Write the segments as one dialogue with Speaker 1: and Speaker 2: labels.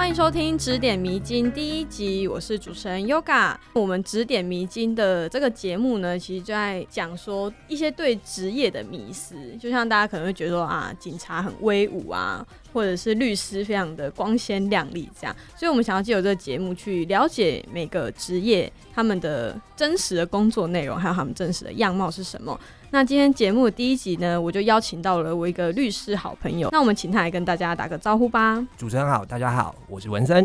Speaker 1: 欢迎收听《指点迷津》第一集，我是主持人 Yoga。我们《指点迷津》的这个节目呢，其实就在讲说一些对职业的迷思，就像大家可能会觉得说啊，警察很威武啊，或者是律师非常的光鲜亮丽这样。所以我们想要借由这个节目去了解每个职业他们的真实的工作内容，还有他们真实的样貌是什么。那今天节目的第一集呢，我就邀请到了我一个律师好朋友，那我们请他来跟大家打个招呼吧。
Speaker 2: 主持人好，大家好，我是文森。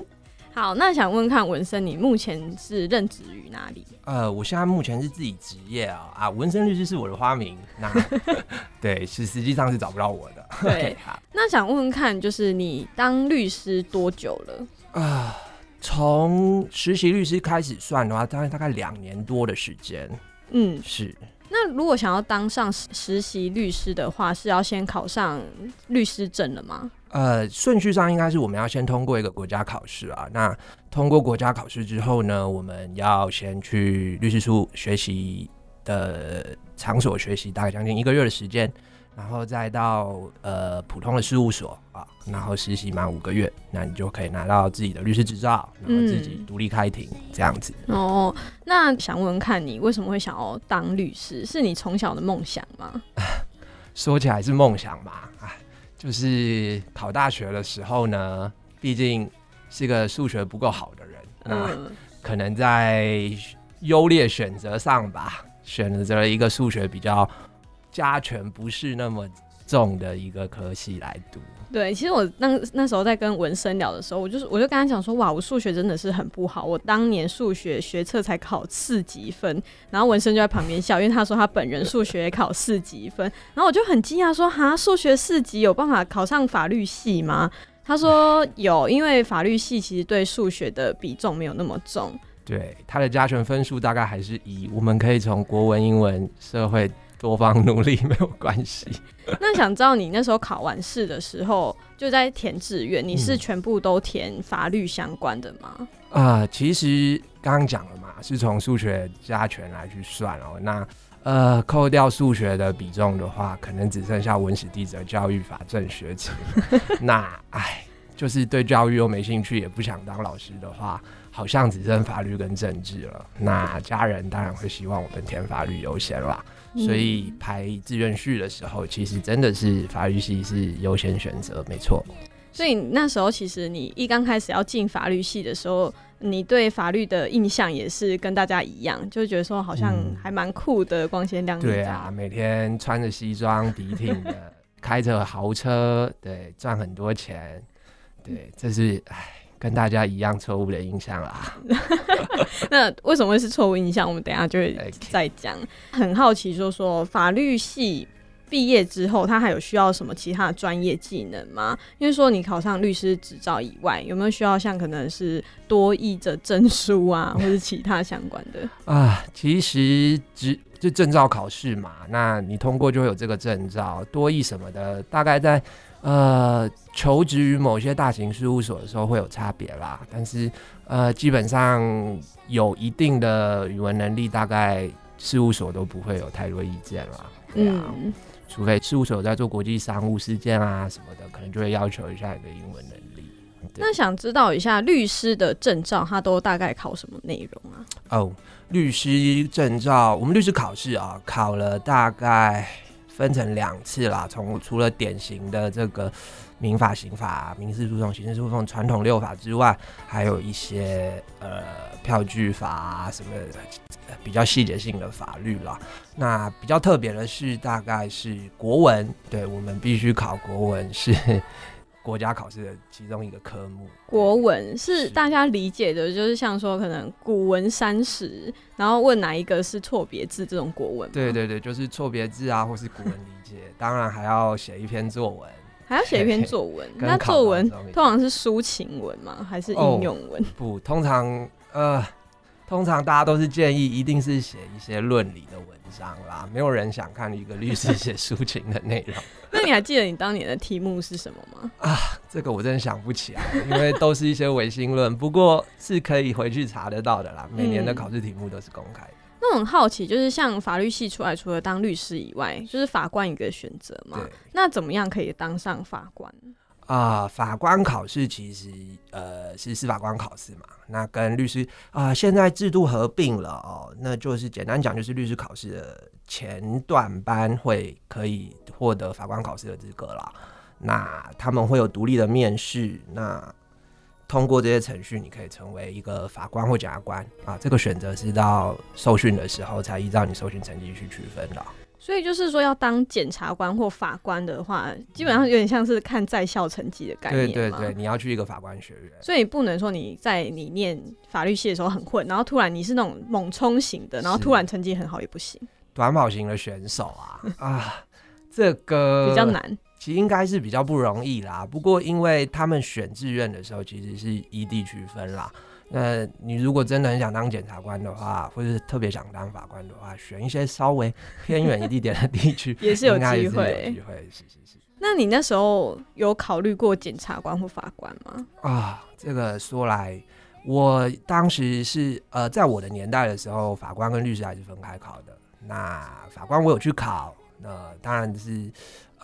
Speaker 1: 好，那想问看文森，你目前是任职于哪里？
Speaker 2: 呃，我现在目前是自己职业啊，啊，文森律师是我的花名，那 对，是实际上是找不到我的。
Speaker 1: 对，好，那想问问看，就是你当律师多久了？啊，
Speaker 2: 从实习律师开始算的话，大概大概两年多的时间。嗯，是。
Speaker 1: 那如果想要当上实习律师的话，是要先考上律师证了吗？
Speaker 2: 呃，顺序上应该是我们要先通过一个国家考试啊。那通过国家考试之后呢，我们要先去律师书学习的场所学习，大概将近一个月的时间。然后再到呃普通的事务所啊，然后实习满五个月，那你就可以拿到自己的律师执照，然后自己独立开庭这样子。
Speaker 1: 哦，那想问看你为什么会想要当律师？是你从小的梦想吗？
Speaker 2: 说起来是梦想吧，啊，就是考大学的时候呢，毕竟是个数学不够好的人，那可能在优劣选择上吧，选择了一个数学比较。加权不是那么重的一个科系来读。
Speaker 1: 对，其实我那那时候在跟文生聊的时候，我就是我就跟他讲说，哇，我数学真的是很不好，我当年数学学测才考四级分，然后文生就在旁边笑，因为他说他本人数学也考四级分，然后我就很惊讶说，哈，数学四级有办法考上法律系吗？他说有，因为法律系其实对数学的比重没有那么重。
Speaker 2: 对，他的加权分数大概还是一，我们可以从国文、英文、社会。多方努力没有关系。
Speaker 1: 那想知道你那时候考完试的时候，就在填志愿，你是全部都填法律相关的吗？
Speaker 2: 啊，其实刚刚讲了嘛，是从数学加权来去算哦。那呃，扣掉数学的比重的话，可能只剩下文史地则教育法政学情。那唉，就是对教育又没兴趣，也不想当老师的话，好像只剩法律跟政治了。那家人当然会希望我们填法律优先啦。所以排志愿序的时候，其实真的是法律系是优先选择，没错。
Speaker 1: 所以那时候其实你一刚开始要进法律系的时候，你对法律的印象也是跟大家一样，就觉得说好像还蛮酷的，光鲜亮丽。
Speaker 2: 对啊，每天穿着西装笔挺的，开着豪车，对，赚很多钱，对，这是唉。跟大家一样错误的印象啦。
Speaker 1: 那为什么会是错误印象？我们等下就会再讲。很好奇，说说法律系毕业之后，他还有需要什么其他的专业技能吗？因为说你考上律师执照以外，有没有需要像可能是多译的证书啊，或者其他相关的？
Speaker 2: 啊，其实只就证照考试嘛，那你通过就会有这个证照，多译什么的，大概在。呃，求职于某些大型事务所的时候会有差别啦，但是呃，基本上有一定的语文能力，大概事务所都不会有太多意见了。嗯，除非事务所在做国际商务事件啊什么的，可能就会要求一下你的英文能力。
Speaker 1: 那想知道一下律师的证照，它都大概考什么内容啊？哦，
Speaker 2: 律师证照，我们律师考试啊，考了大概。分成两次啦，从除了典型的这个民法、刑法、民事诉讼、刑事诉讼传统六法之外，还有一些呃票据法啊什么比较细节性的法律啦。那比较特别的是，大概是国文，对我们必须考国文是。国家考试的其中一个科目，
Speaker 1: 国文是大家理解的，就是像说可能古文三十，然后问哪一个是错别字这种国文。
Speaker 2: 对对对，就是错别字啊，或是古文理解，当然还要写一篇作文，
Speaker 1: 还要写一篇作文。那作文通常是抒情文吗？还是应用文？
Speaker 2: 不，通常呃。通常大家都是建议，一定是写一些论理的文章啦，没有人想看一个律师写抒情的内容。
Speaker 1: 那你还记得你当年的题目是什么吗？啊，
Speaker 2: 这个我真的想不起来，因为都是一些唯心论，不过是可以回去查得到的啦。每年的考试题目都是公开的。
Speaker 1: 那我很好奇，就是像法律系出来，除了当律师以外，就是法官一个选择嘛？那怎么样可以当上法官？
Speaker 2: 啊、法官考试其实呃是司法官考试嘛，那跟律师啊、现在制度合并了哦，那就是简单讲就是律师考试的前段班会可以获得法官考试的资格啦。那他们会有独立的面试，那通过这些程序，你可以成为一个法官或检察官啊。这个选择是到受训的时候才依照你受训成绩去区分的。
Speaker 1: 所以就是说，要当检察官或法官的话，基本上有点像是看在校成绩的概念嘛
Speaker 2: 对对对，你要去一个法官学院。
Speaker 1: 所以不能说你在你念法律系的时候很混，然后突然你是那种猛冲型的，然后突然成绩很好也不行，
Speaker 2: 短跑型的选手啊 啊，这个
Speaker 1: 比较，难。
Speaker 2: 其实应该是比较不容易啦。不过因为他们选志愿的时候，其实是依地区分啦。那你如果真的很想当检察官的话，或者是特别想当法官的话，选一些稍微偏远一点的地区，
Speaker 1: 也是有机会
Speaker 2: 机会，是是是。
Speaker 1: 那你那时候有考虑过检察官或法官吗？
Speaker 2: 啊，这个说来，我当时是呃，在我的年代的时候，法官跟律师还是分开考的。那法官我有去考，那当然是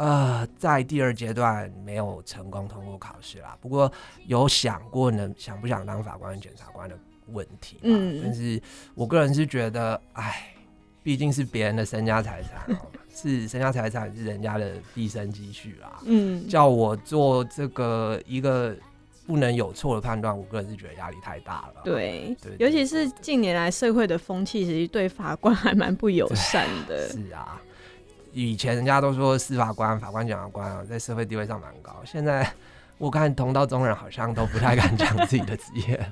Speaker 2: 呃，在第二阶段没有成功通过考试啦。不过有想过能想不想当法官、检察官的问题，嗯，
Speaker 1: 嗯
Speaker 2: 但是我个人是觉得，哎，毕竟是别人的身家财产哦，是身家财产是人家的毕生积蓄啦。
Speaker 1: 嗯，
Speaker 2: 叫我做这个一个不能有错的判断，我个人是觉得压力太大了。
Speaker 1: 对，
Speaker 2: 对，
Speaker 1: 尤其是近年来社会的风气，其实对法官还蛮不友善的。
Speaker 2: 是啊，以前人家都说司法官、法官、检察官啊，在社会地位上蛮高，现在我看同道中人好像都不太敢讲自己的职业。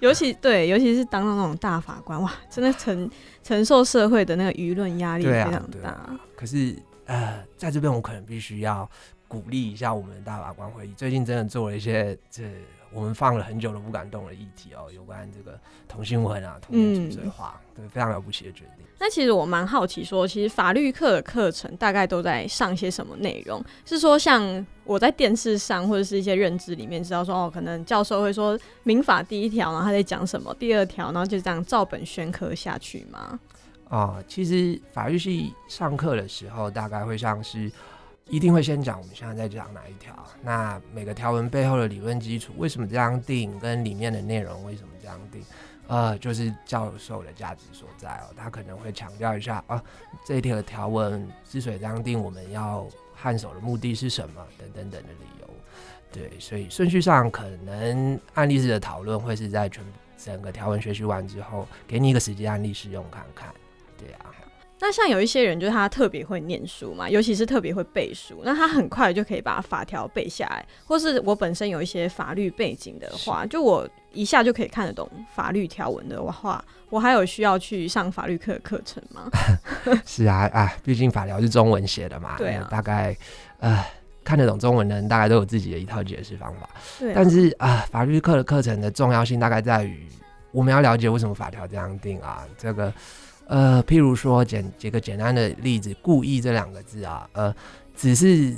Speaker 1: 尤其对，尤其是当到那种大法官，哇，真的承承受社会的那个舆论压力非常，大。
Speaker 2: 可是呃，在这边我可能必须要鼓励一下我们的大法官会议，最近真的做了一些这我们放了很久都不敢动的议题哦，有关这个同性婚啊、同性
Speaker 1: 嗯
Speaker 2: 主罪化，对，非常了不起的决定。
Speaker 1: 那其实我蛮好奇说其实法律课的课程大概都在上些什么内容？是说像我在电视上或者是一些认知里面知道说，哦，可能教授会说民法第一条，然后他在讲什么，第二条，然后就这样照本宣科下去吗？
Speaker 2: 啊、其实法律系上课的时候，大概会像是一定会先讲我们现在在讲哪一条，那每个条文背后的理论基础，为什么这样定，跟里面的内容为什么这样定，呃，就是教授的价值所在哦。他可能会强调一下啊，这一条的条文之所以这样定，我们要看守的目的是什么，等等等的理由。对，所以顺序上可能案例式的讨论会是在全整个条文学习完之后，给你一个实际案例试用看看。对啊，
Speaker 1: 那像有一些人，就是他特别会念书嘛，尤其是特别会背书，那他很快就可以把法条背下来。或是我本身有一些法律背景的话，就我一下就可以看得懂法律条文的话，我还有需要去上法律课的课程吗？
Speaker 2: 是啊，啊，毕竟法条是中文写的嘛，
Speaker 1: 对啊
Speaker 2: 呃大概呃看得懂中文的人，大概都有自己的一套解释方法。
Speaker 1: 对啊、
Speaker 2: 但是啊，法律课的课程的重要性大概在于，我们要了解为什么法条这样定啊。这个呃，譬如说简举个简单的例子，“故意”这两个字啊，呃，只是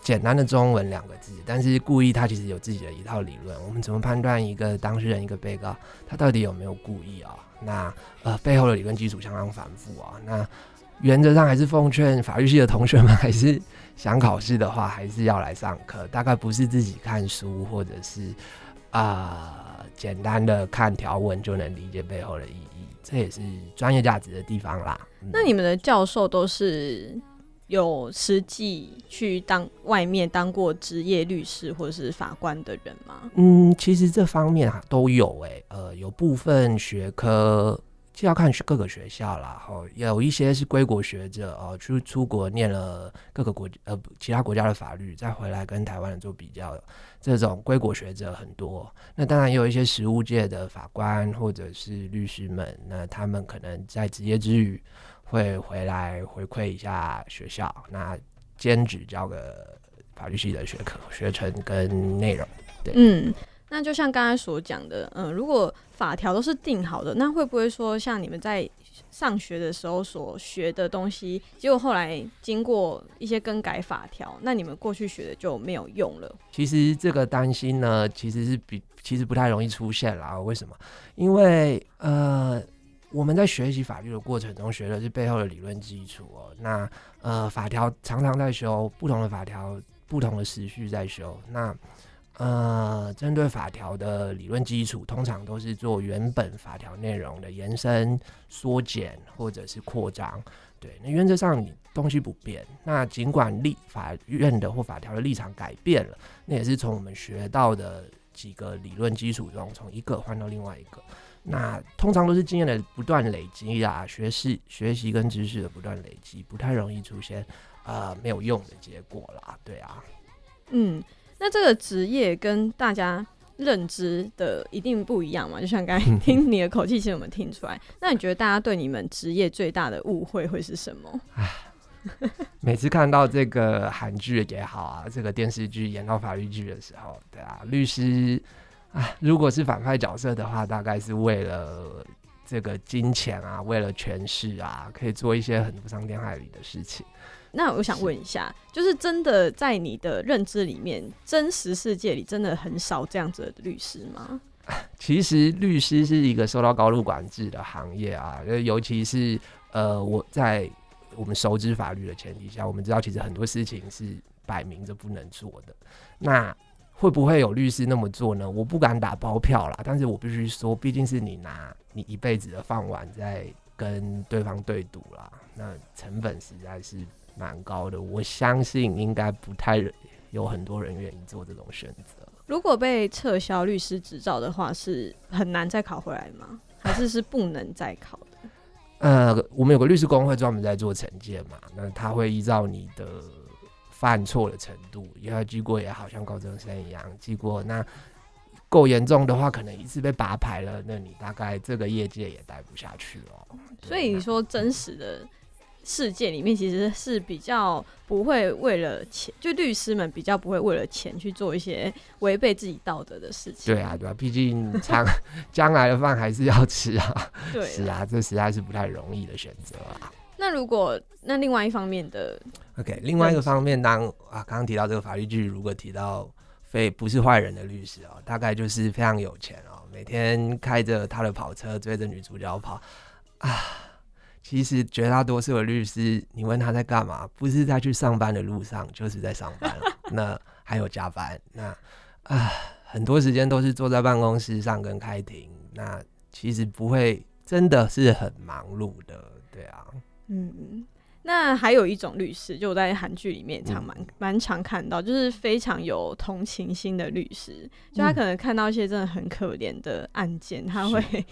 Speaker 2: 简单的中文两个字，但是故意它其实有自己的一套理论。我们怎么判断一个当事人、一个被告他到底有没有故意啊？那呃背后的理论基础相当繁复啊。那原则上还是奉劝法律系的同学们，还是想考试的话，还是要来上课。大概不是自己看书或者是啊、简单的看条文就能理解背后的意义，这也是专业价值的地方啦。嗯
Speaker 1: 那你们的教授都是有实际去当外面当过职业律师或者是法官的人吗？
Speaker 2: 嗯，其实这方面啊都有诶、呃，有部分学科就要看各个学校啦，哦，有一些是归国学者哦，去出国念了各个国呃其他国家的法律，再回来跟台湾人做比较，这种归国学者很多。那当然也有一些实务界的法官或者是律师们，那他们可能在职业之余会回来回馈一下学校，那兼职教个法律系的学科学程跟内容。
Speaker 1: 对嗯，那就像刚才所讲的，嗯，如果法条都是定好的，那会不会说像你们在上学的时候所学的东西，结果后来经过一些更改法条，那你们过去学的就没有用了？
Speaker 2: 其实这个担心呢，其实是比其实不太容易出现啦。为什么？因为呃，我们在学习法律的过程中学的是背后的理论基础哦。那呃，法条常常在修，不同的法条不同的时序在修。那呃，针对法条的理论基础，通常都是做原本法条内容的延伸、缩减或者是扩张。对，那原则上你东西不变。那尽管立法院的或法条的立场改变了，那也是从我们学到的几个理论基础中，从一个换到另外一个。那通常都是经验的不断累积啊，学习、学习跟知识的不断累积，不太容易出现呃没有用的结果啦。对啊，
Speaker 1: 嗯。那这个职业跟大家认知的一定不一样嘛？就像刚才听你的口气，其实我们听出来。那你觉得大家对你们职业最大的误会会是什么？
Speaker 2: 每次看到这个韩剧也好啊，这个电视剧演到法律剧的时候，对啊，律师啊，如果是反派角色的话，大概是为了这个金钱啊，为了权势啊，可以做一些很不伤天害理的事情。
Speaker 1: 那我想问一下，就是真的在你的认知里面，真实世界里真的很少这样子的律师吗？
Speaker 2: 其实律师是一个受到高度管制的行业啊，尤其是呃，我在我们熟知法律的前提下，我们知道其实很多事情是摆明着不能做的。那会不会有律师那么做呢？我不敢打包票啦，但是我必须说，毕竟是你拿你一辈子的饭碗在跟对方对赌啦，那成本实在是。蛮高的，我相信应该不太有很多人愿意做这种选择。
Speaker 1: 如果被撤销律师执照的话，是很难再考回来吗？还是是不能再考的？
Speaker 2: 呃，我们有个律师工会专门在做惩戒嘛，那他会依照你的犯错的程度，因为记过也好像高中生一样记过，那够严重的话，可能一次被拔牌了，那你大概这个业界也待不下去了。
Speaker 1: 所以你说真实的。世界里面其实是比较不会为了钱，就律师们比较不会为了钱去做一些违背自己道德的事情。
Speaker 2: 对啊，对啊，毕竟将 将来的饭还是要吃啊。
Speaker 1: 对，
Speaker 2: 是啊，这实在是不太容易的选择啊。
Speaker 1: 那如果那另外一方面的
Speaker 2: ，OK，另外一个方面，当啊刚刚提到这个法律剧，如果提到非不是坏人的律师哦，大概就是非常有钱哦，每天开着他的跑车追着女主角跑啊。其实绝大多数的律师，你问他在干嘛，不是在去上班的路上，就是在上班 那还有加班，那啊，很多时间都是坐在办公室上跟开庭。那其实不会真的是很忙碌的，对啊。
Speaker 1: 嗯，那还有一种律师，就我在韩剧里面常蛮蛮常看到，就是非常有同情心的律师，就他可能看到一些真的很可怜的案件，他会。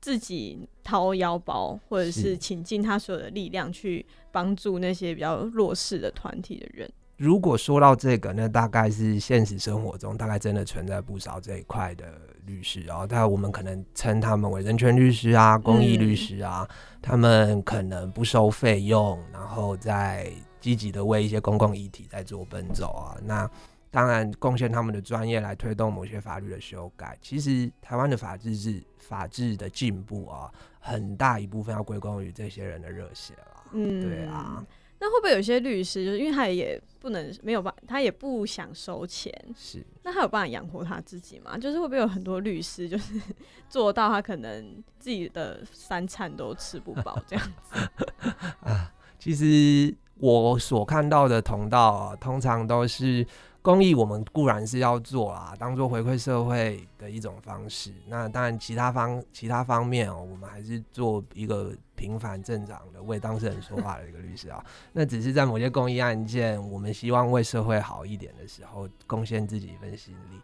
Speaker 1: 自己掏腰包，或者是倾尽他所有的力量去帮助那些比较弱势的团体的人。
Speaker 2: 如果说到这个，那大概是现实生活中大概真的存在不少这一块的律师哦。但我们可能称他们为人权律师啊、公益律师啊，他们可能不收费用，然后在积极的为一些公共议题在做奔走啊。那当然，贡献他们的专业来推动某些法律的修改。其实，台湾的法治是法治的进步啊，很大一部分要归功于这些人的热血了。嗯，对啊。
Speaker 1: 那会不会有些律师，就是因为他也不能没有办，他也不想收钱，
Speaker 2: 是？
Speaker 1: 那他有办法养活他自己吗？就是会不会有很多律师，就是做到他可能自己的三餐都吃不饱这样子？
Speaker 2: 啊，其实我所看到的同道啊，通常都是。公益我们固然是要做啊，当做回馈社会的一种方式。那当然，其他方其他方面哦，我们还是做一个平凡正常的为当事人说话的一个律师啊。那只是在某些公益案件，我们希望为社会好一点的时候，贡献自己一份心力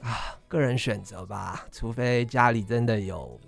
Speaker 2: 啊。个人选择吧，除非家里真的有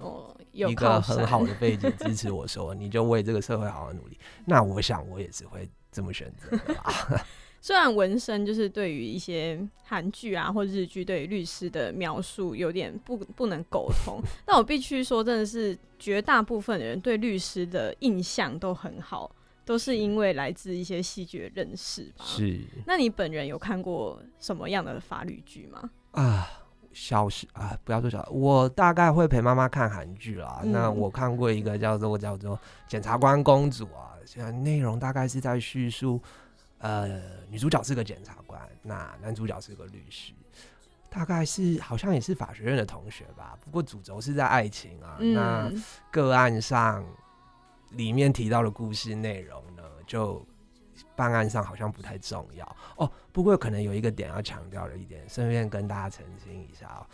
Speaker 2: 一个很好的背景支持我说，你就为这个社会好好努力。那我想我也是会这么选择的吧。
Speaker 1: 虽然纹身就是对于一些韩剧啊或日剧对于律师的描述有点不不能苟同，但我必须说，真的是绝大部分人对律师的印象都很好，都是因为来自一些戏剧的认识吧。
Speaker 2: 是，
Speaker 1: 那你本人有看过什么样的法律剧吗？
Speaker 2: 啊，小时啊，不要说小，我大概会陪妈妈看韩剧啦。那我看过一个叫做叫做《检察官公主》啊，现在内容大概是在叙述。呃，女主角是个检察官，那 男主角是个律师，大概是好像也是法学院的同学吧。不过主轴是在爱情啊。那个案上里面提到的故事内容呢，就办案上好像不太重要哦。不过可能有一个点要强调的一点，顺便跟大家澄清一下哦。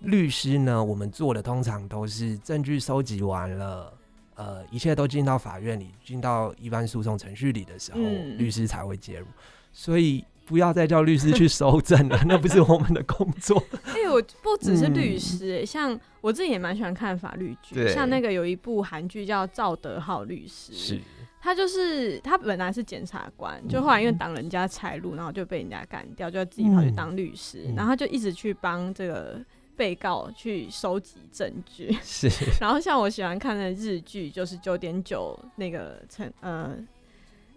Speaker 2: 律师呢，我们做的通常都是证据收集完了，呃，一切都进到法院里，进到一般诉讼程序里的时候，
Speaker 1: 嗯。
Speaker 2: 律师才会介入。所以不要再叫律师去收证了，那不是我们的工作。
Speaker 1: 哎、我不只是律师、哎，像我自己也蛮喜欢看法律剧，像那个有一部韩剧叫《赵德浩律师》，他就是他本来是检察官，就后来因为挡人家财路，然后就被人家干掉，就要自己跑去当律师，
Speaker 2: 嗯。
Speaker 1: 然后他就一直去帮这个被告去收集证据。
Speaker 2: 是
Speaker 1: 然后像我喜欢看的日剧，就是九点九那个成呃。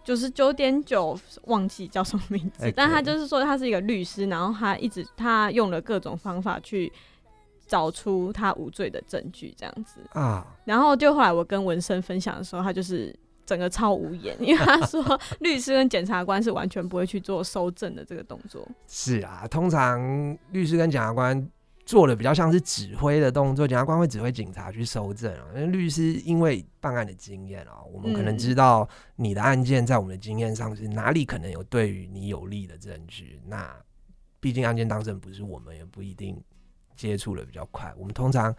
Speaker 1: 就是九点九，忘记叫什么名字但他就是说他是一个律师，然后他一直他用了各种方法去找出他无罪的证据，这样子。
Speaker 2: 啊，
Speaker 1: 然后就后来我跟文生分享的时候，他就是整个超无言，因为他 说律师跟检察官是完全不会去做收证的这个动作。
Speaker 2: 是啊，通常律师跟检察官做的比较像是指挥的动作，检察官会指挥警察去收证啊。因为律师因为办案的经验啊，我们可能
Speaker 1: 嗯
Speaker 2: 知道你的案件在我们的经验上是哪里可能有对于你有利的证据。那毕竟案件当事人不是我们，也不一定接触的比较快。我们通常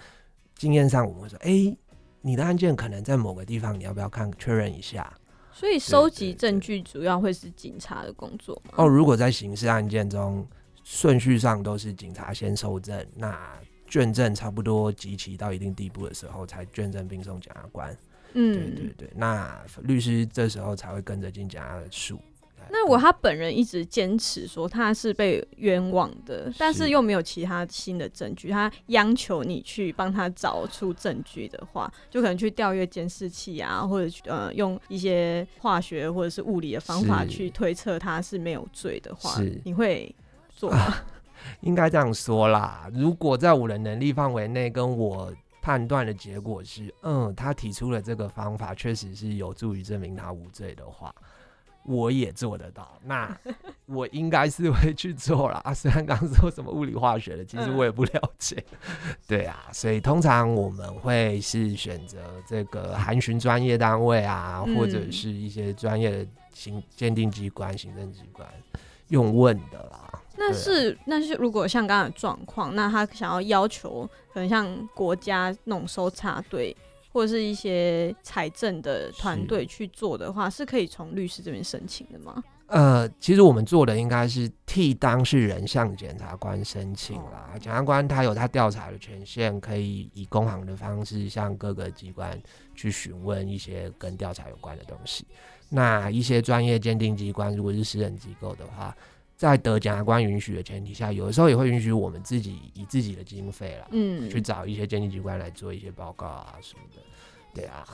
Speaker 2: 经验上我们会说，哎、你的案件可能在某个地方，你要不要看确认一下？
Speaker 1: 所以收集证据主要会是警察的工作嘛？
Speaker 2: 哦，如果在刑事案件中，顺序上都是警察先收证，那卷证差不多集齐到一定地步的时候，才卷证并送检察官。
Speaker 1: 嗯，
Speaker 2: 对对对，那律师这时候才会跟着进检察的数。
Speaker 1: 那如果他本人一直坚持说他是被冤枉的，但是
Speaker 2: 是
Speaker 1: 又没有其他新的证据，他央求你去帮他找出证据的话，就可能去调阅监视器啊，或者呃用一些化学或者是物理的方法去推测他是没有罪的话
Speaker 2: 是，
Speaker 1: 你会做啊？
Speaker 2: 应该这样说啦，如果在我的能力范围内，跟我判断的结果是，嗯，他提出了这个方法确实是有助于证明他无罪的话，我也做得到，那 我应该是会去做啦。啊 虽然刚刚说什么物理化学的，其实我也不了解。对啊，所以通常我们会是选择这个函询专业单位啊，或者
Speaker 1: 嗯
Speaker 2: 是一些专业的行鉴定机关、行政机关用问的啦。
Speaker 1: 那是那是如果像刚刚的状况，那他想要要求可能像国家那种搜查队或者是一些财政的团队去做的话，是可以从律师这边申请的吗？
Speaker 2: 呃，其实我们做的应该是替当事人向检察官申请啦。检察官他有他调查的权限，可以以公行的方式向各个机关去询问一些跟调查有关的东西。那一些专业鉴定机关，如果是私人机构的话，在得检察官允许的前提下，有的时候也会允许我们自己以自己的经费了，
Speaker 1: 嗯，
Speaker 2: 去找一些鉴定机关来做一些报告啊什么的。对啊，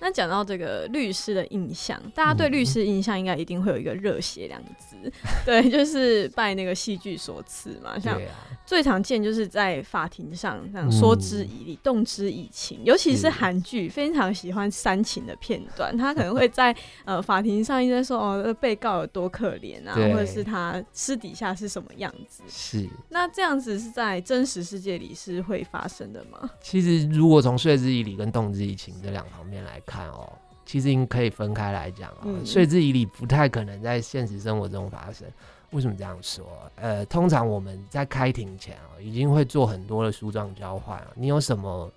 Speaker 1: 那讲到这个律师的印象，大家对律师印象应该一定会有一个热血两个字，对，就是拜那个戏剧所赐嘛。像最常见就是在法庭上这样说之以理、动之以情，尤其是
Speaker 2: 是
Speaker 1: 韩剧非常喜欢煽情的片段，他可能会在呃法庭上一直在说哦呃被告有多可怜啊，或者是他私底下是什么样子。
Speaker 2: 是。
Speaker 1: 那这样子是在真实世界里是会发生的吗？
Speaker 2: 其实，如果从说之以理跟动之以情这两方面来看哦，其实应可以分开来讲哦。
Speaker 1: 嗯
Speaker 2: 说之以理不太可能在现实生活中发生。为什么这样说？呃，通常我们在开庭前哦，已经会做很多的书状交换啊。你有什么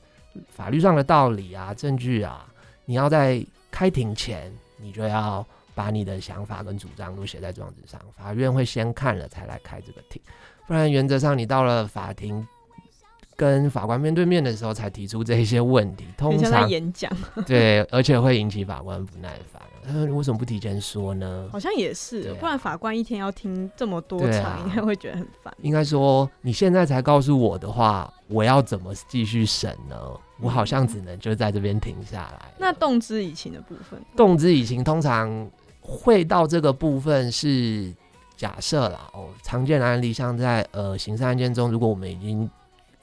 Speaker 2: 法律上的道理啊、证据啊，你要在开庭前，你就要把你的想法跟主张都写在状纸上，法院会先看了才来开这个庭。不然原则上你到了法庭跟法官面对面的时候才提出这一些问题，通常
Speaker 1: 演讲，
Speaker 2: 对，而且会引起法官不耐烦。他说：“你为什么不提前说呢
Speaker 1: 好像也是，
Speaker 2: 啊
Speaker 1: 不然法官一天要听这么多场，
Speaker 2: 啊
Speaker 1: 应该会觉得很烦？”。
Speaker 2: 应该说，你现在才告诉我的话，我要怎么继续审呢？我好像只能就在这边停下来。
Speaker 1: 那动之以情的部分，
Speaker 2: 动之以情，通常会到这个部分是假设啦。哦，常见的案例，像在呃刑事案件中，如果我们已经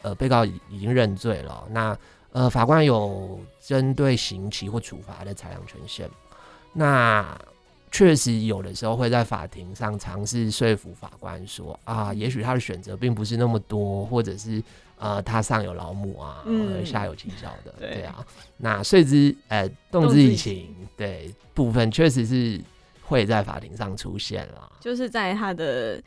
Speaker 2: 呃被告已已经认罪了，那呃法官有针对刑期或处罚的裁量权限，那确实有的时候会在法庭上尝试说服法官说啊，也许他的选择并不是那么多，或者是呃他上有老母啊，下有妻小的，
Speaker 1: 对
Speaker 2: 对啊。那遂之呃动之
Speaker 1: 以
Speaker 2: 情，对部分确实是会在法庭上出现了，
Speaker 1: 就是在他的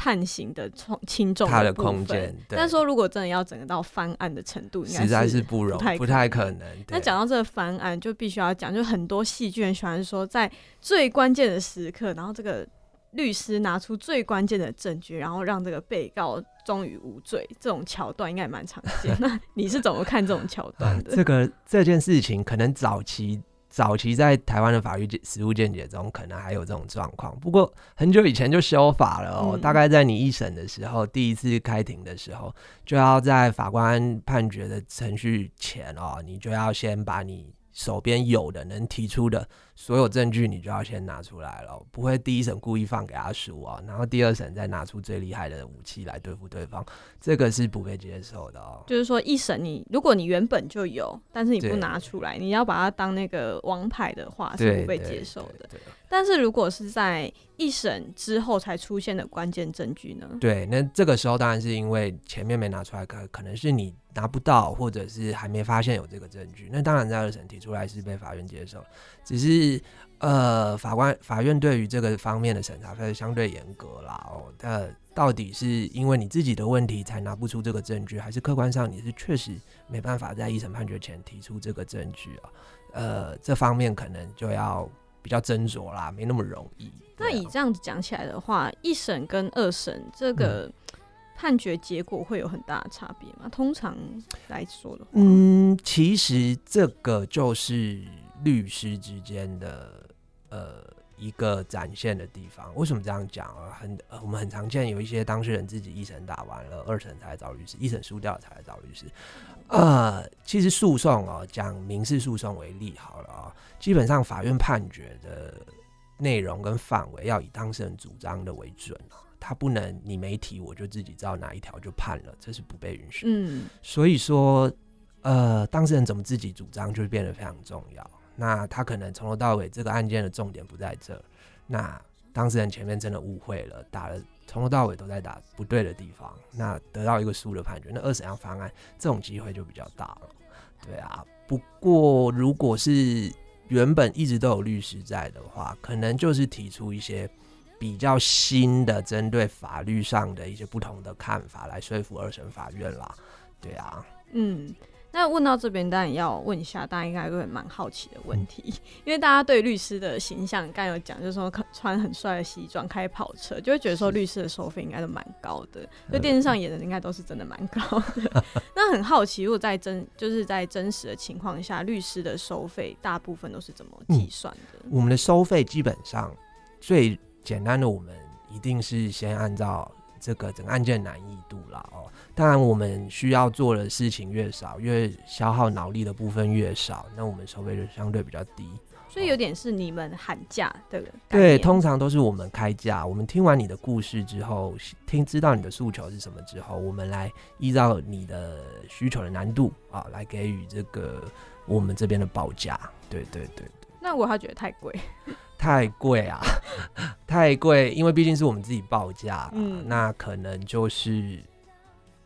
Speaker 1: 判刑的重轻重
Speaker 2: 他的
Speaker 1: 部分
Speaker 2: 空间。
Speaker 1: 但说如果真的要整个到翻案的程度，应该
Speaker 2: 实在是不容
Speaker 1: 不太
Speaker 2: 不太可能。
Speaker 1: 那
Speaker 2: 对
Speaker 1: 讲到这个翻案，就必须要讲，就很多戏剧人喜欢说，在最关键的时刻，然后这个律师拿出最关键的证据，然后让这个被告终于无罪，这种桥段应该也蛮常见。那你是怎么看这种桥段的？
Speaker 2: 这个这件事情，可能早期早期在台湾的法律界实务见解中，可能还有这种状况。不过很久以前就修法了哦，
Speaker 1: 嗯
Speaker 2: 大概在你一审的时候，第一次开庭的时候，就要在法官判决的程序前哦，你就要先把你手边有的能提出的所有证据，你就要先拿出来了，不会第一审故意放给他输啊，然后第二审再拿出最厉害的武器来对付对方，这个是不被接受的哦。
Speaker 1: 就是说，一审你如果你原本就有，但是你不拿出来，你要把它当那个王牌的话，是，不被接受的。。
Speaker 2: 对对
Speaker 1: 但是如果是在一审之后才出现的关键证据呢？
Speaker 2: 对，那这个时候当然是因为前面没拿出来，可可能是你拿不到，或者是还没发现有这个证据。那当然在二审提出来是被法院接受，只是呃，法官法院对于这个方面的审查会相对严格啦。哦，那到底是因为你自己的问题才拿不出这个证据，还是客观上你是确实没办法在一审判决前提出这个证据啊？呃，这方面可能就要比较斟酌啦，没那么容易。啊
Speaker 1: 那以这样子讲起来的话，一审跟二审这个
Speaker 2: 嗯
Speaker 1: 判决结果会有很大的差别吗？通常来说的话，
Speaker 2: 嗯，其实这个就是律师之间的呃一个展现的地方。为什么这样讲啊？很、呃我们很常见有一些当事人自己一审打完了，二审才来找律师，一审输掉了才来找律师。呃，其实诉讼哦，讲民事诉讼为例好了啊、基本上法院判决的内容跟范围要以当事人主张的为准啊。他不能你没提我就自己知道哪一条就判了，这是不被允许。
Speaker 1: 嗯，
Speaker 2: 所以说，呃，当事人怎么自己主张就变得非常重要。那他可能从头到尾这个案件的重点不在这，那当事人前面真的误会了，打了从头到尾都在打不对的地方，那得到一个输的判决，那二审要翻案，这种机会就比较大了。对啊，不过如果是原本一直都有律师在的话，可能就是提出一些比较新的针对法律上的一些不同的看法来说服二审法院啦。对啊，
Speaker 1: 嗯，那问到这边，当然要问一下，大家应该会蛮好奇的
Speaker 2: 嗯
Speaker 1: 问题，因为大家对律师的形象，刚有讲，就是说可穿很帅的西装，开跑车，就会觉得说律师的收费应该都蛮高的，就电视上演的应该都是真的蛮高的。那很好奇，如果在真就是在真实的情况下，律师的收费大部分都是怎么计算的？
Speaker 2: 我们的收费基本上最简单的，我们一定是先按照这个整个案件难易度了哦。当然，我们需要做的事情越少，越消耗脑力的部分越少，那我们收费就相对比较低。
Speaker 1: 所以有点是你们喊价的概
Speaker 2: 对，
Speaker 1: 念
Speaker 2: 通常都是我们开价。我们听完你的故事之后，听知道你的诉求是什么之后，我们来依照你的需求的难度啊，来给予这个我们这边的报价。对对对对，
Speaker 1: 那我他觉得太贵，
Speaker 2: 太贵啊，太贵，因为毕竟是我们自己报价啦，
Speaker 1: 嗯
Speaker 2: 那可能就是。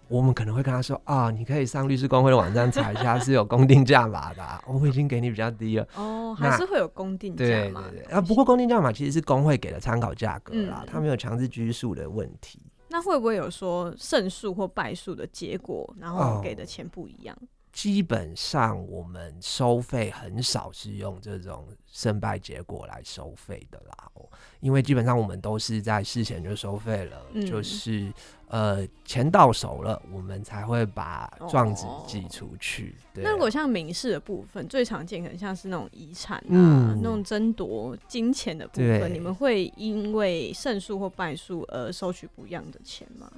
Speaker 2: 我们可能会跟他说啊，你可以上律师工会的网站查一下，是有公定价码的啊、我已经给你比较低了。
Speaker 1: 哦，还是会有公定价
Speaker 2: 对
Speaker 1: 嘛
Speaker 2: 对对，啊，不过公定价码其实是工会给的参考价格啦，
Speaker 1: 嗯
Speaker 2: 它没有强制拘束的问题。
Speaker 1: 那会不会有说胜诉或败诉的结果，然后
Speaker 2: 哦
Speaker 1: 给的钱不一样？
Speaker 2: 基本上我们收费很少是用这种胜败结果来收费的啦，哦。因为基本上我们都是在事前就收费了，
Speaker 1: 嗯。
Speaker 2: 就是呃钱到手了，我们才会把状纸寄出去。对。
Speaker 1: 那如果像民事的部分，最常见可能像是那种遗产啊，
Speaker 2: 嗯。
Speaker 1: 那种争夺金钱的部分，你们会因为胜诉或败诉而收取不一样的钱吗？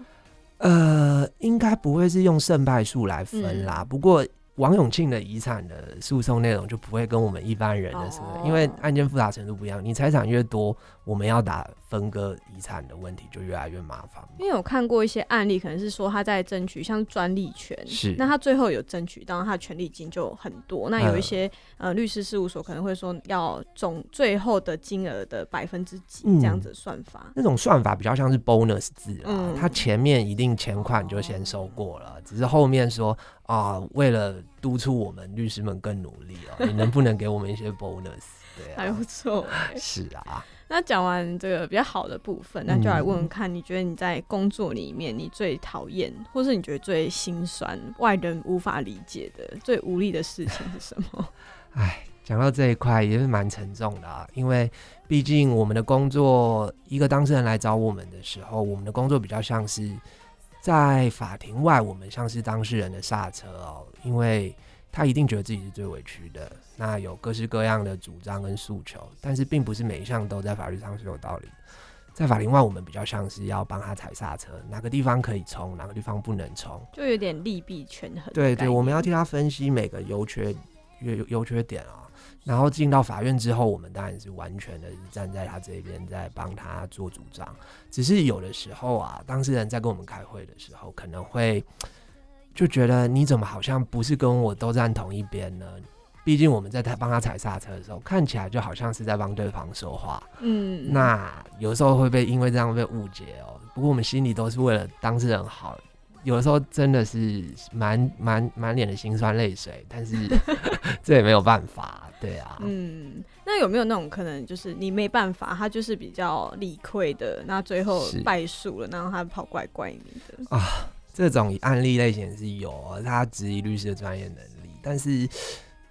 Speaker 2: 呃，应该不会是用胜败数来分
Speaker 1: 嗯
Speaker 2: 啦。不过王永庆的遗产的诉讼内容就不会跟我们一般人的是，
Speaker 1: 哦
Speaker 2: 因为案件复杂程度不一样，你财产越多，我们要打分割遗产的问题就越来越麻烦嘛。
Speaker 1: 因为有看过一些案例，可能是说他在争取像专利权，
Speaker 2: 是
Speaker 1: 那他最后有争取当然，他的权利金就很多。那有一些、呃律师事务所可能会说要总最后的金额的百分之几
Speaker 2: 嗯
Speaker 1: 这样子的算法。
Speaker 2: 那种算法比较像是 bonus 制啦，
Speaker 1: 嗯
Speaker 2: 它前面一定钱款就先收过了，只是后面说啊、为了督促我们律师们更努力哦，你能不能给我们一些 bonus？对啊
Speaker 1: 还不，错、欸，
Speaker 2: 是啊，
Speaker 1: 那讲完这个比较好的部分，那就来问问看，你觉得你在工作里面你最讨厌，或是你觉得最心酸、外人无法理解的、最无力的事情是什么？
Speaker 2: 哎，讲到这一块也是蛮沉重的啊，因为毕竟我们的工作，一个当事人来找我们的时候，我们的工作比较像是在法庭外，我们像是当事人的刹车哦，因为。他一定觉得自己是最委屈的，那有各式各样的主张跟诉求，但是并不是每一项都在法律上是有道理。在法庭外，我们比较像是要帮他踩刹车，哪个地方可以冲，哪个地方不能冲，
Speaker 1: 就有点利弊权衡。
Speaker 2: 对对，我们要替他分析每个优缺优优缺点啊。然后进到法院之后，我们当然是完全的站在他这边，在帮他做主张。只是有的时候啊，当事人在跟我们开会的时候，可能会。就觉得你怎么好像不是跟我都站同一边呢？毕竟我们在他帮他踩刹车的时候，看起来就好像是在帮对方说话。嗯，那有时候会被因为这样被误解哦。不过我们心里都是为了当事人好，有的时候真的是满满满脸的辛酸泪水，但是 这也没有办法，对啊。
Speaker 1: 嗯，那有没有那种可能，就是你没办法，他就是比较理亏的，那最后败诉了，然后他跑过来怪你的啊？
Speaker 2: 这种案例类型是有，他质疑律师的专业能力，但是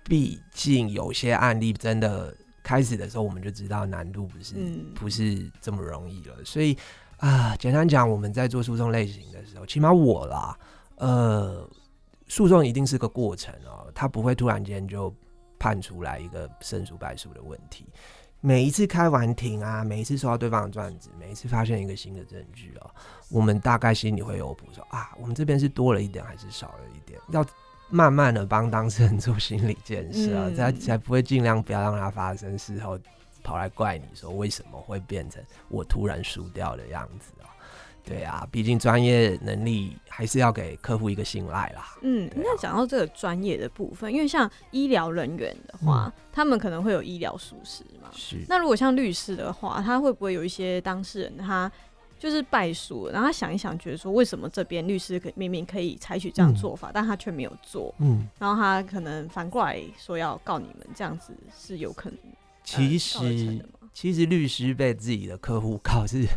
Speaker 2: 毕竟有些案例真的开始的时候我们就知道难度不是不是这么容易了，所以啊，简单讲，我们在做诉讼类型的时候，起码我啦，呃，诉讼一定是个过程哦，他不会突然间就判出来一个胜诉败诉的问题。每一次开完庭啊，每一次收到对方的状子，每一次发现一个新的证据哦，我们大概心里会有谱，说啊，我们这边是多了一点还是少了一点？要慢慢的帮当事人做心理建设啊，才才不会尽量不要让它发生，事后跑来怪你说为什么会变成我突然输掉的样子啊？对啊，毕竟专业能力还是要给客户一个信赖啦。
Speaker 1: 嗯，那讲到这个专业的部分，因为像医疗人员的话，他们可能会有医疗疏失嘛。
Speaker 2: 是。
Speaker 1: 那如果像律师的话，他会不会有一些当事人他就是败诉，然后他想一想，觉得说为什么这边律师可明明可以采取这样做法，但他却没有做？嗯。然后他可能反过来说要告你们，这样子是有可能。
Speaker 2: 其实，其实律师被自己的客户告是。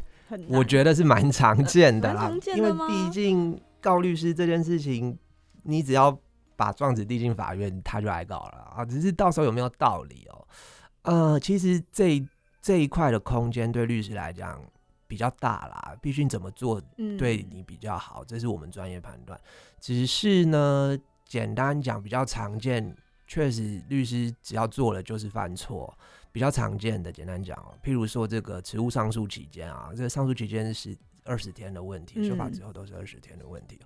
Speaker 2: 我觉得是蛮常见的啦，因为毕竟告律师这件事情，你只要把状子递进法院，他就来告了啊。只是到时候有没有道理哦？呃，其实这这一块的空间对律师来讲比较大啦，毕竟怎么做对你比较好，这是我们专业判断。只是呢，简单讲比较常见，确实律师只要做了就是犯错。比较常见的，简单讲哦，譬如说这个职务上诉期间啊，这个上诉期间是二十天的问题，修法之后都是二十天的问题。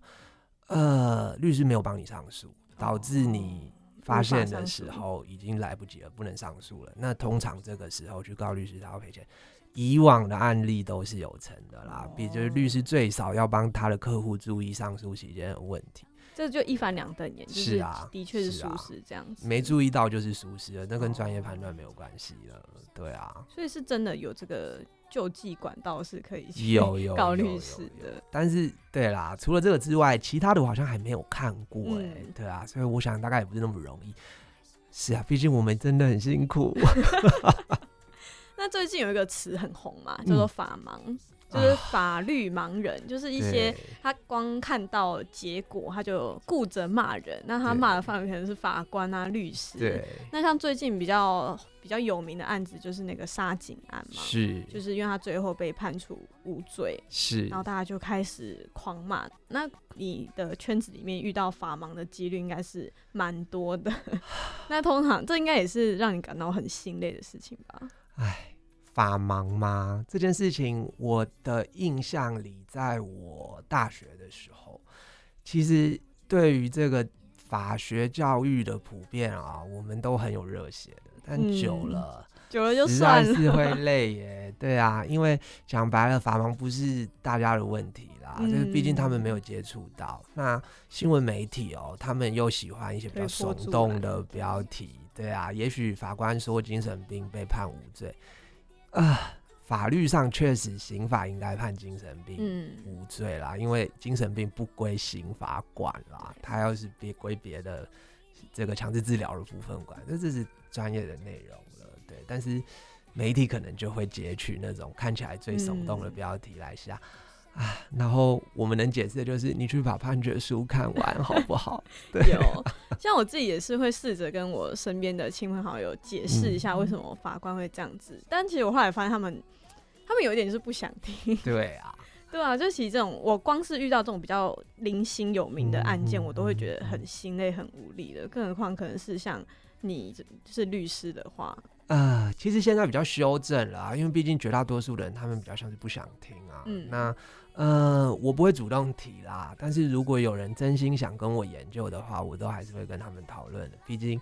Speaker 2: 呃，律师没有帮你上诉，导致你发现的时候已经来不及了，不能上诉了。那通常这个时候去告律师，他要赔钱。以往的案例都是有成的啦，比就是律师最少要帮他的客户注意上诉期间的问题。
Speaker 1: 这就一翻两瞪眼，是啊，的确是疏失这样子，
Speaker 2: 没注意到就是疏失了，那跟专业判断没有关系了，对啊，
Speaker 1: 所以是真的有这个救济管道是可以
Speaker 2: 有有
Speaker 1: 告律师的，
Speaker 2: 但是对啦，除了这个之外，其他的我好像还没有看过哎，对啊，所以我想大概也不是那么容易，是啊，毕竟我们真的很辛苦。
Speaker 1: 那最近有一个词很红嘛，叫做法盲。就是法律盲人，就是一些他光看到结果，他就顾着骂人。那他骂的范围可能是法官啊、律师。
Speaker 2: 对。
Speaker 1: 那像最近比较比较有名的案子，就是那个杀警案嘛。
Speaker 2: 是。
Speaker 1: 就是因为他最后被判处无罪。
Speaker 2: 是。
Speaker 1: 然后大家就开始狂骂。那你的圈子里面遇到法盲的几率应该是蛮多的。那通常这应该也是让你感到很心累的事情吧？
Speaker 2: 唉。法盲吗？这件事情，我的印象里，在我大学的时候，其实对于这个法学教育的普遍啊，我们都很有热血的。但久了，
Speaker 1: 久了就算
Speaker 2: 了，是会 累耶。对啊，因为讲白了，法盲不是大家的问题啦，就是毕竟他们没有接触到。那新闻媒体哦，他们又喜欢一些比较耸动的标题。对啊，也许法官说精神病被判无罪。啊，法律上确实刑法应该判精神病无罪啦，因为精神病不归刑法管啦，他要是别归别的这个强制治疗的部分管，那这是专业的内容了。对，但是媒体可能就会截取那种看起来最耸动的
Speaker 1: 嗯
Speaker 2: 标题来下。啊，然后我们能解释的就是，你去把判决书看完 好不好？对，
Speaker 1: 有，像我自己也是会试着跟我身边的亲朋好友解释一下为什么法官会这样子，但其实我后来发现他们，他们有一点就是不想听。
Speaker 2: 对啊，
Speaker 1: 对啊，就其实这种，我光是遇到这种比较零星有名的案件，
Speaker 2: 嗯
Speaker 1: 我都会觉得很心累、很无力的。更何况可能是像你就是律师的话，
Speaker 2: 呃，其实现在比较修正了啊，因为毕竟绝大多数人他们比较像是不想听啊。
Speaker 1: 嗯
Speaker 2: 那呃，我不会主动提啦，但是如果有人真心想跟我研究的话，我都还是会跟他们讨论的。毕竟，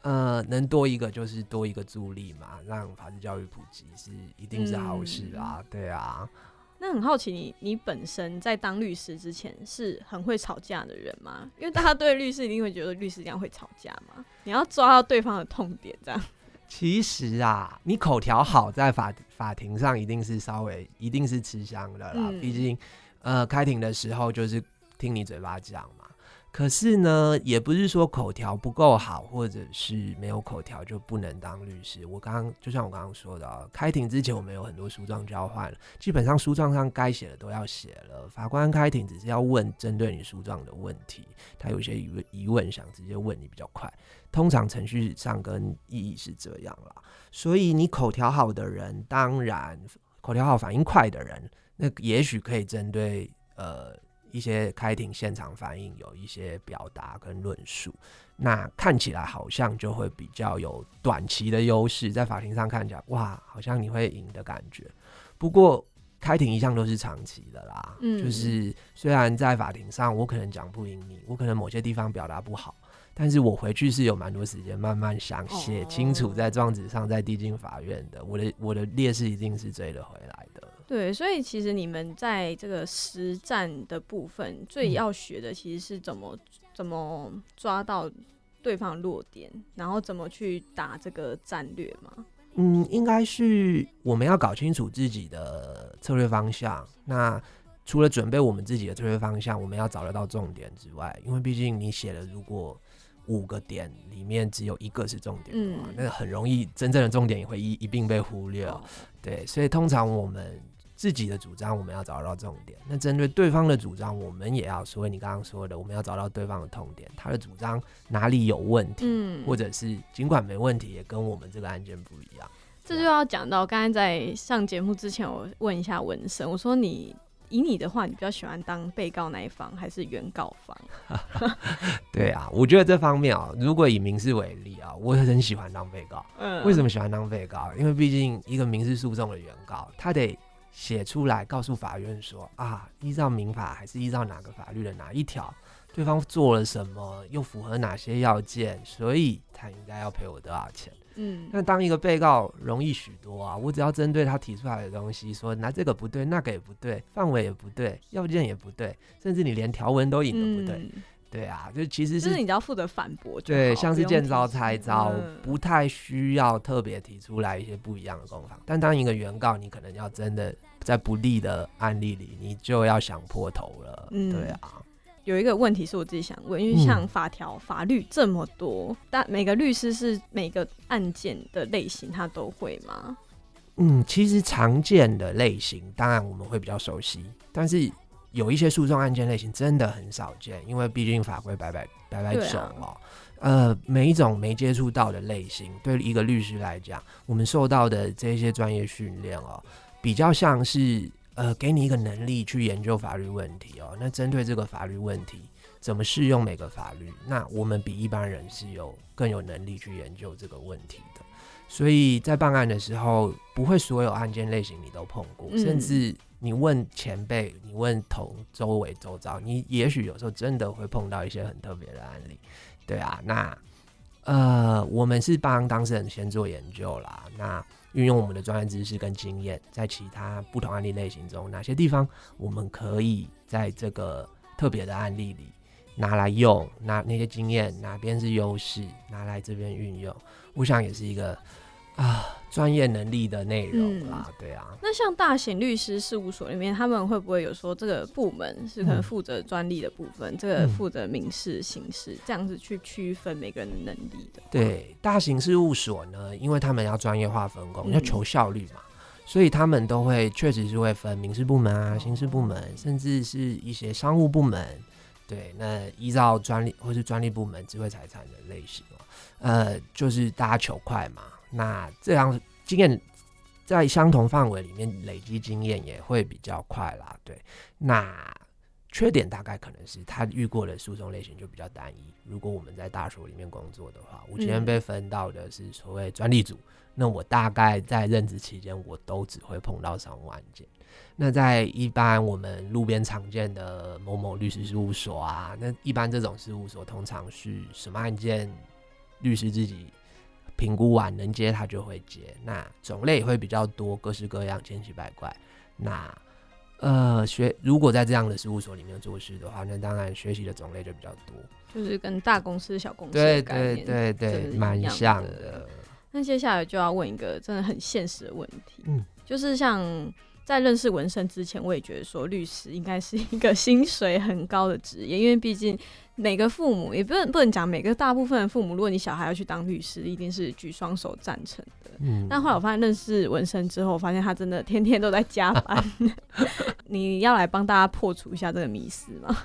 Speaker 2: 呃，能多一个就是多一个助力嘛，让法治教育普及是一定是好事啊。对啊，
Speaker 1: 那很好奇你，你本身在当律师之前是很会吵架的人吗？因为大家对律师一定会觉得律师这样会吵架嘛，你要抓到对方的痛点，这样。
Speaker 2: 其实啊，你口条好，在法法庭上一定是稍微一定是吃香的啦。
Speaker 1: 嗯
Speaker 2: 毕竟，呃，开庭的时候就是听你嘴巴讲嘛。可是呢，也不是说口条不够好，或者是没有口条就不能当律师。我刚刚就像我刚刚说的、啊，开庭之前我们有很多书状交换了，基本上书状上该写的都要写了。法官开庭只是要问针对你书状的问题，他有些疑问疑问想直接问你比较快。通常程序上跟意义是这样啦，所以你口条好的人，当然口条好、反应快的人，那也许可以针对呃一些开庭现场反应有一些表达跟论述，那看起来好像就会比较有短期的优势，在法庭上看起来哇，好像你会赢的感觉。不过开庭一向都是长期的啦，
Speaker 1: 嗯
Speaker 2: 就是虽然在法庭上我可能讲不赢你，我可能某些地方表达不好。但是我回去是有蛮多时间慢慢想写清楚，
Speaker 1: 哦
Speaker 2: 在状纸上，再递进法院的。我的我的劣势一定是追得回来的。
Speaker 1: 对，所以其实你们在这个实战的部分，最
Speaker 2: 嗯
Speaker 1: 要学的其实是怎么怎么抓到对方弱点，然后怎么去打这个战略嘛。
Speaker 2: 嗯，应该是我们要搞清楚自己的策略方向。那除了准备我们自己的策略方向，我们要找得到重点之外，因为毕竟你写了如果五个点里面只有一个是重点的话，
Speaker 1: 嗯
Speaker 2: 那很容易真正的重点也会一一并被忽略。
Speaker 1: 哦
Speaker 2: 对，所以通常我们自己的主张，我们要找到重点；那针对对方的主张，我们也要所谓你刚刚说的，我们要找到对方的痛点，他的主张哪里有问题，
Speaker 1: 嗯，
Speaker 2: 或者是尽管没问题，也跟我们这个案件不一样。
Speaker 1: 这就要讲到刚才在上节目之前，我问一下文生，我说你以你的话，你比较喜欢当被告那一方还是原告方？
Speaker 2: 对啊，我觉得这方面啊、如果以民事为例啊，我很喜欢当被告。
Speaker 1: 嗯
Speaker 2: 为什么喜欢当被告？因为毕竟一个民事诉讼的原告，他得写出来告诉法院说啊，依照民法还是依照哪个法律的哪一条，对方做了什么，又符合哪些要件，所以他应该要赔我多少钱。
Speaker 1: 嗯
Speaker 2: 那当一个被告容易许多啊，我只要针对他提出来的东西说，那这个不对，那个也不对，范围也不对，要件也不对，甚至你连条文都引都不对，
Speaker 1: 嗯
Speaker 2: 对啊，就其实
Speaker 1: 就是你只要负责反驳就好，
Speaker 2: 对，像是见招拆招，
Speaker 1: 嗯
Speaker 2: 不太需要特别提出来一些不一样的攻防。但当一个原告，你可能要真的在不利的案例里，你就要想破头了。
Speaker 1: 嗯
Speaker 2: 对啊，
Speaker 1: 有一个问题是我自己想问，因为像
Speaker 2: 嗯
Speaker 1: 法条、法律这么多，但每个律师是每个案件的类型他都会吗？
Speaker 2: 嗯，其实常见的类型，当然我们会比较熟悉，但是有一些诉讼案件类型真的很少见，因为毕竟法规百百百百
Speaker 1: 对啊
Speaker 2: 种哦。呃，每一种没接触到的类型，对一个律师来讲，我们受到的这些专业训练哦，比较像是呃，给你一个能力去研究法律问题哦。那针对这个法律问题，怎么适用每个法律？那我们比一般人是有更有能力去研究这个问题的。所以在办案的时候，不会所有案件类型你都碰过，
Speaker 1: 嗯
Speaker 2: 甚至你问前辈，你问同周围周遭，你也许有时候真的会碰到一些很特别的案例。对啊，那呃，我们是帮当事人先做研究啦，那运用我们的专业知识跟经验，在其他不同案例类型中，哪些地方我们可以在这个特别的案例里拿来用，那那些经验哪边是优势，拿来这边运用，我想也是一个啊专业能力的内容啦，对啊。
Speaker 1: 那像大型律师事务所里面，他们会不会有说这个部门是可能
Speaker 2: 嗯
Speaker 1: 负责专利的部分，这个负责民事、刑事，这样子去区分每个人的能力的？
Speaker 2: 对，大型事务所呢，因为他们要专业化分工，
Speaker 1: 嗯
Speaker 2: 要求效率嘛，所以他们都会确实是会分民事部门啊、刑事部门，甚至是一些商务部门。对，那依照专利或是专利部门智慧财产的类型哦，呃，就是大家求快嘛。那这样经验在相同范围里面累积经验也会比较快啦。对，那缺点大概可能是他遇过的诉讼类型就比较单一。如果我们在大学里面工作的话，我今天
Speaker 1: 嗯
Speaker 2: 被分到的是所谓专利组，那我大概在任职期间，我都只会碰到商务案件。那在一般我们路边常见的某某律师事务所啊，那一般这种事务所通常是什么案件，律师自己评估完能接他就会接，那种类也会比较多，各式各样，千奇百怪。那呃学如果在这样的事务所里面做事的话，那当然学习的种类就比较多。
Speaker 1: 就是跟大公司、小公司
Speaker 2: 对。对对对，蛮像
Speaker 1: 的
Speaker 2: 的。
Speaker 1: 那接下来就要问一个真的很现实的问题，
Speaker 2: 嗯
Speaker 1: 就是像在认识纹身之前，我也觉得说律师应该是一个 薪水很高的职业，因为毕竟每个父母也不能不能讲每个大部分的父母，如果你小孩要去当律师，一定是举双手赞成的。
Speaker 2: 嗯，
Speaker 1: 但后来我发现认识纹身之后，我发现他真的天天都在加班。你要来帮大家破除一下这个迷思吗？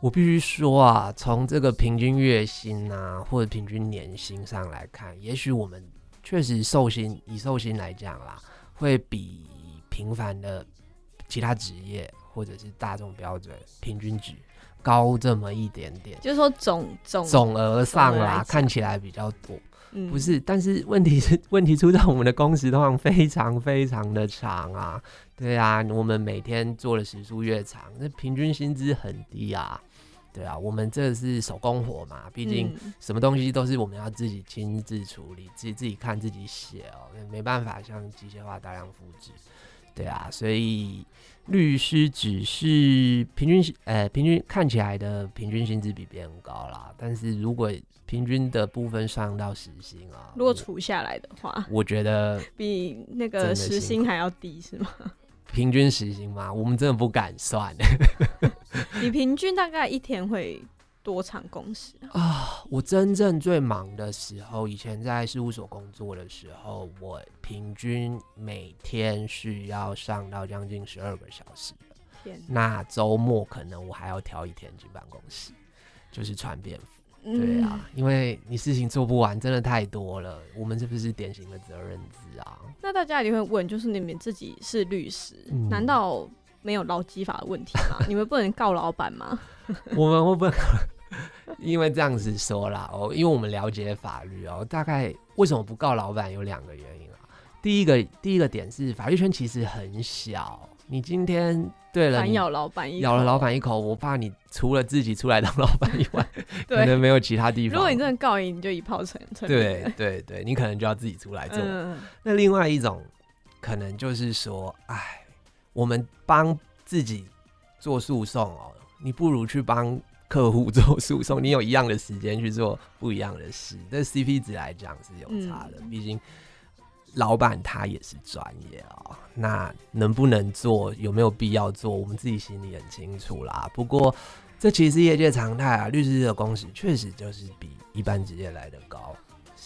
Speaker 2: 我必须说啊，从这个平均月薪啊，或者平均年薪上来看，也许我们确实寿薪以寿薪来讲啦，会比平凡的其他职业或者是大众标准平均值高这么一点点。
Speaker 1: 就是说总总
Speaker 2: 总额上啦，看起来比较多，
Speaker 1: 嗯
Speaker 2: 不是？但是问题是，问题出在我们的工时通常非常非常的长啊。对啊，我们每天做的时数越长，那平均薪资很低啊。对啊，我们这是手工活嘛，毕竟
Speaker 1: 嗯
Speaker 2: 什么东西都是我们要自己亲自处理，自己自己看自己写哦，没办法像机械化大量复制。对啊，所以律师只是平均呃平均看起来的平均薪资比别人高啦，但是如果平均的部分上到时薪啊，
Speaker 1: 如果除下来的话，
Speaker 2: 我觉得
Speaker 1: 比那个时薪还要低是吗？
Speaker 2: 平均时薪吗，我们真的不敢算
Speaker 1: 你平均大概一天会多长工时啊？
Speaker 2: 啊。我真正最忙的时候，以前在事务所工作的时候，我平均每天需要上到将近十二个小时。
Speaker 1: 天，
Speaker 2: 那周末可能我还要挑一天进办公室，就是穿便服。对
Speaker 1: 嗯
Speaker 2: 啊，因为你事情做不完，真的太多了。我们是不是典型的责任制啊？
Speaker 1: 那大家一定会问，就是你们自己是律师，
Speaker 2: 嗯
Speaker 1: 难道没有劳基法的问题吗？你们不能告老板吗？
Speaker 2: 我们会不会因为这样子说啦？哦，因为我们了解法律哦，大概为什么不告老板有两个原因啊。第一个，第一个点是法律圈其实很小，你今天对了
Speaker 1: 反咬老板一口
Speaker 2: 咬了老，板一口，我怕你除了自己出来当老板以外，可。能没有其他地方。
Speaker 1: 如果你真的告赢，你就一炮成成名
Speaker 2: 对对对，你可能就要自己出来做。
Speaker 1: 嗯，
Speaker 2: 那另外一种可能就是说，哎，我们帮自己做诉讼哦，你不如去帮客户做诉讼，你有一样的时间去做不一样的事，这 CP 值来讲是有差的，
Speaker 1: 嗯
Speaker 2: 毕竟。老板他也是专业哦、那能不能做，有没有必要做，我们自己心里很清楚啦。不过，这其实是业界常态啊，律师的工时确实就是比一般职业来的高。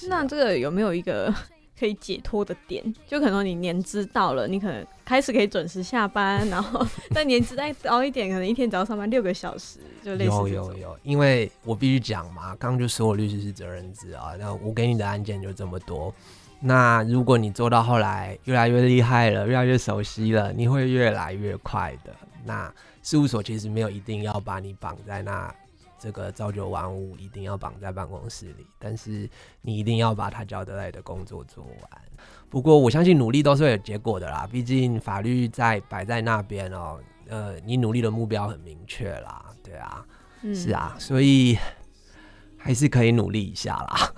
Speaker 1: 那这个有没有一个可以解脱的点？就可能你年资到了，你可能开始可以准时下班，然后但年资再高一点，可能一天只要上班六个小时，就类似
Speaker 2: 有。有有，因为我必须讲嘛，刚刚就说我律师是责任制啊，那我给你的案件就这么多。那如果你做到后来越来越厉害了，越来越熟悉了，你会越来越快的。那事务所其实没有一定要把你绑在那这个朝九晚五，一定要绑在办公室里，但是你一定要把他交代来的工作做完。不过我相信努力都是会有结果的啦，毕竟法律在摆在那边哦，呃，你努力的目标很明确啦，对啊。
Speaker 1: 嗯
Speaker 2: 是。啊，所以还是可以努力一下啦。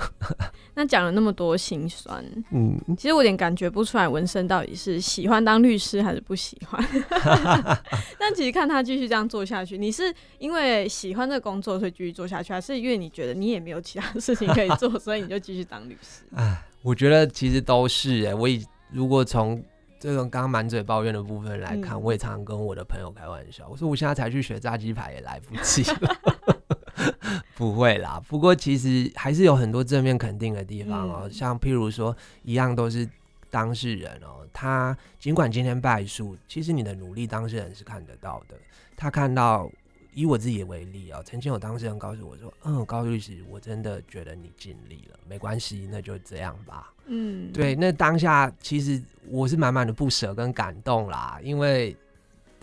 Speaker 1: 那讲了那么多心酸，
Speaker 2: 嗯，
Speaker 1: 其实我有点感觉不出来纹身到底是喜欢当律师还是不喜欢。但其实看他继续这样做下去，你是因为喜欢这个工作所以继续做下去，还是因为你觉得你也没有其他事情可以做，所以你就继续当律师？
Speaker 2: 哎我觉得其实都是哎，我以如果从这种刚刚满嘴抱怨的部分来看，我也常常跟我的朋友开玩笑，我说我现在才去学炸鸡排也来不及了。不会啦，不过其实还是有很多正面肯定的地方哦，像譬如说一样都是当事人哦，他尽管今天败诉，其实你的努力当事人是看得到的，他看到。以我自己为例哦，曾经有当事人告诉我说：“嗯，高律师，我真的觉得你尽力了，没关系，那就这样吧。”嗯，对。那当下其实我是满满的不舍跟感动啦，因为，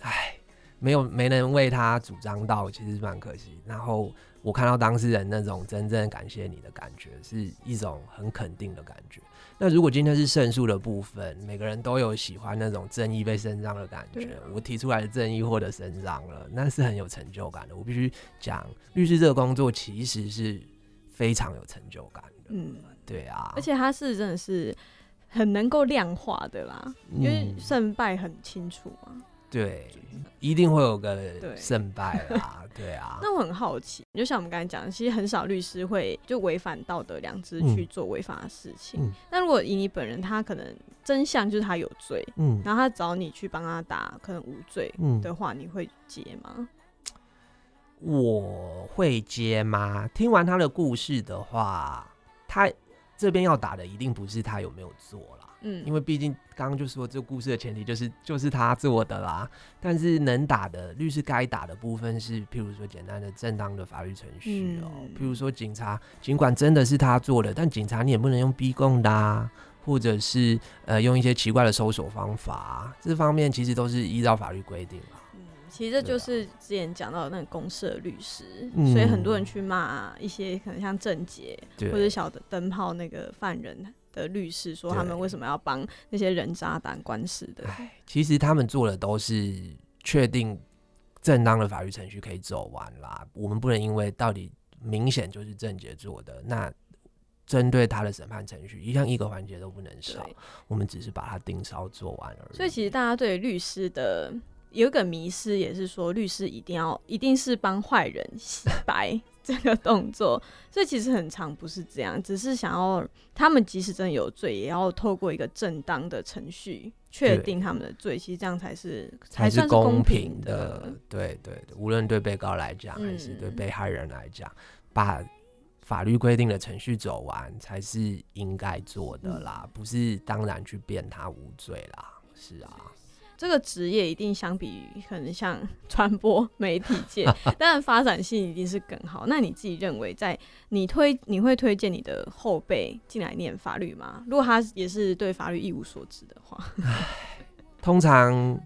Speaker 2: 唉，没有没能为他主张到，其实蛮可惜。然后我看到当事人那种真正感谢你的感觉，是一种很肯定的感觉。那如果今天是胜诉的部分，每个人都有喜欢那种正义被伸张的感觉。我提出来的正义获得伸张了，那是很有成就感的。我必须讲，律师这个工作其实是非常有成就感的。嗯，对啊，
Speaker 1: 而且他是真的是很能够量化的啦，因为胜败很清楚嘛。
Speaker 2: 对，一定会有个胜败啦。对啊。
Speaker 1: 那我很好奇，就像我们刚才讲的，其实很少律师会就违反道德良知去做违法的事情。那如果以你本人，他可能真相就是他有罪，嗯，然后他找你去帮他打，可能无罪的话，你会接吗？
Speaker 2: 我会接吗？听完他的故事的话，他这边要打的一定不是他有没有做了。嗯，因为毕竟刚刚就说这个故事的前提就是就是他做的啦，但是能打的律师该打的部分是，譬如说简单的正当的法律程序哦，譬如说警察尽管真的是他做的，但警察你也不能用逼供的，啊，或者是呃用一些奇怪的搜索方法，这方面其实都是依照法律规定啊。
Speaker 1: 嗯，其实这就是之前讲到的那个公社律师，所以很多人去骂一些可能像郑杰或者小的灯泡那个犯人。的律师说，他们为什么要帮那些人渣打官司的？
Speaker 2: 其实他们做的都是确定正当的法律程序可以走完啦。我们不能因为到底明显就是郑杰做的，那针对他的审判程序，一项一个环节都不能少。我们只是把它盯梢做完而已。
Speaker 1: 所以，其实大家对律师的有一个迷失，也是说律师一定要一定是帮坏人洗白。这个动作，所以其实很长不是这样，只是想要他们即使真的有罪，也要透过一个正当的程序确定他们的罪，其实这样才是
Speaker 2: 才
Speaker 1: 是
Speaker 2: 公
Speaker 1: 平
Speaker 2: 的。对对，无论对被告来讲，还是对被害人来讲，把法律规定的程序走完才是应该做的啦，不是当然去辩他无罪啦。是啊。
Speaker 1: 这个职业一定相比可能像传播媒体界，当然发展性一定是更好。那你自己认为，在你推你会推荐你的后辈进来念法律吗？如果他也是对法律一无所知的话，
Speaker 2: 通常。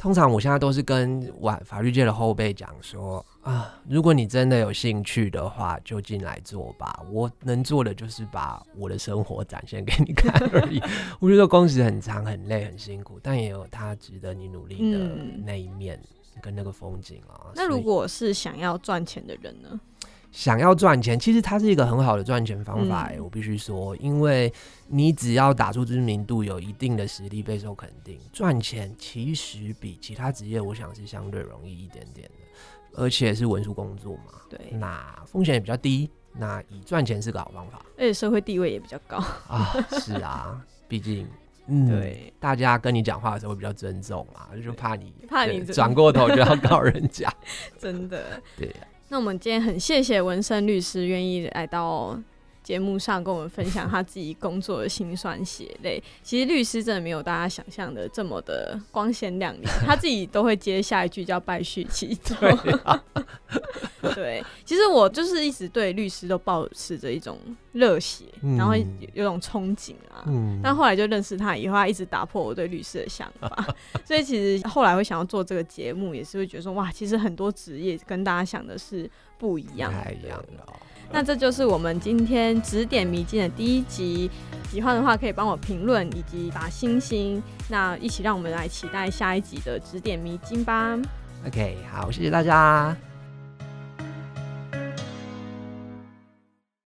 Speaker 2: 通常我现在都是跟晚法律界的后辈讲说啊，如果你真的有兴趣的话，就进来做吧。我能做的就是把我的生活展现给你看而已。我觉得工时很长、很累、很辛苦，但也有它值得你努力的那一面跟那个风景啊。
Speaker 1: 那如果是想要赚钱的人呢？
Speaker 2: 想要赚钱，其实它是一个很好的赚钱方法。我必须说，因为你只要打出知名度，有一定的实力，备受肯定，赚钱其实比其他职业，我想是相对容易一点点的，而且是文书工作嘛。
Speaker 1: 对，
Speaker 2: 那风险也比较低，那以赚钱是个好方法，
Speaker 1: 而且社会地位也比较高
Speaker 2: 啊。是啊，毕竟，嗯，对，大家跟你讲话的时候会比较尊重嘛，就怕你
Speaker 1: 怕你
Speaker 2: 转过头就要告人家，
Speaker 1: 真的，
Speaker 2: 对。
Speaker 1: 那我们今天很谢谢文生律师愿意来到节目上跟我们分享他自己工作的辛酸血泪。其实律师真的没有大家想象的这么的光鲜亮丽，他自己都会接下一句叫败絮其中。对，其实我就是一直对律师都保持着一种热血，然后有种憧憬啊。嗯。但后来就认识他以后，他一直打破我对律师的想法。所以其实后来会想要做这个节目，也是会觉得说，哇，其实很多职业跟大家想的是不一样的。那这就是我们今天指点迷津的第一集。喜欢的话可以帮我评论以及打星星。那一起让我们来期待下一集的指点迷津吧。
Speaker 2: OK，好，谢谢大家。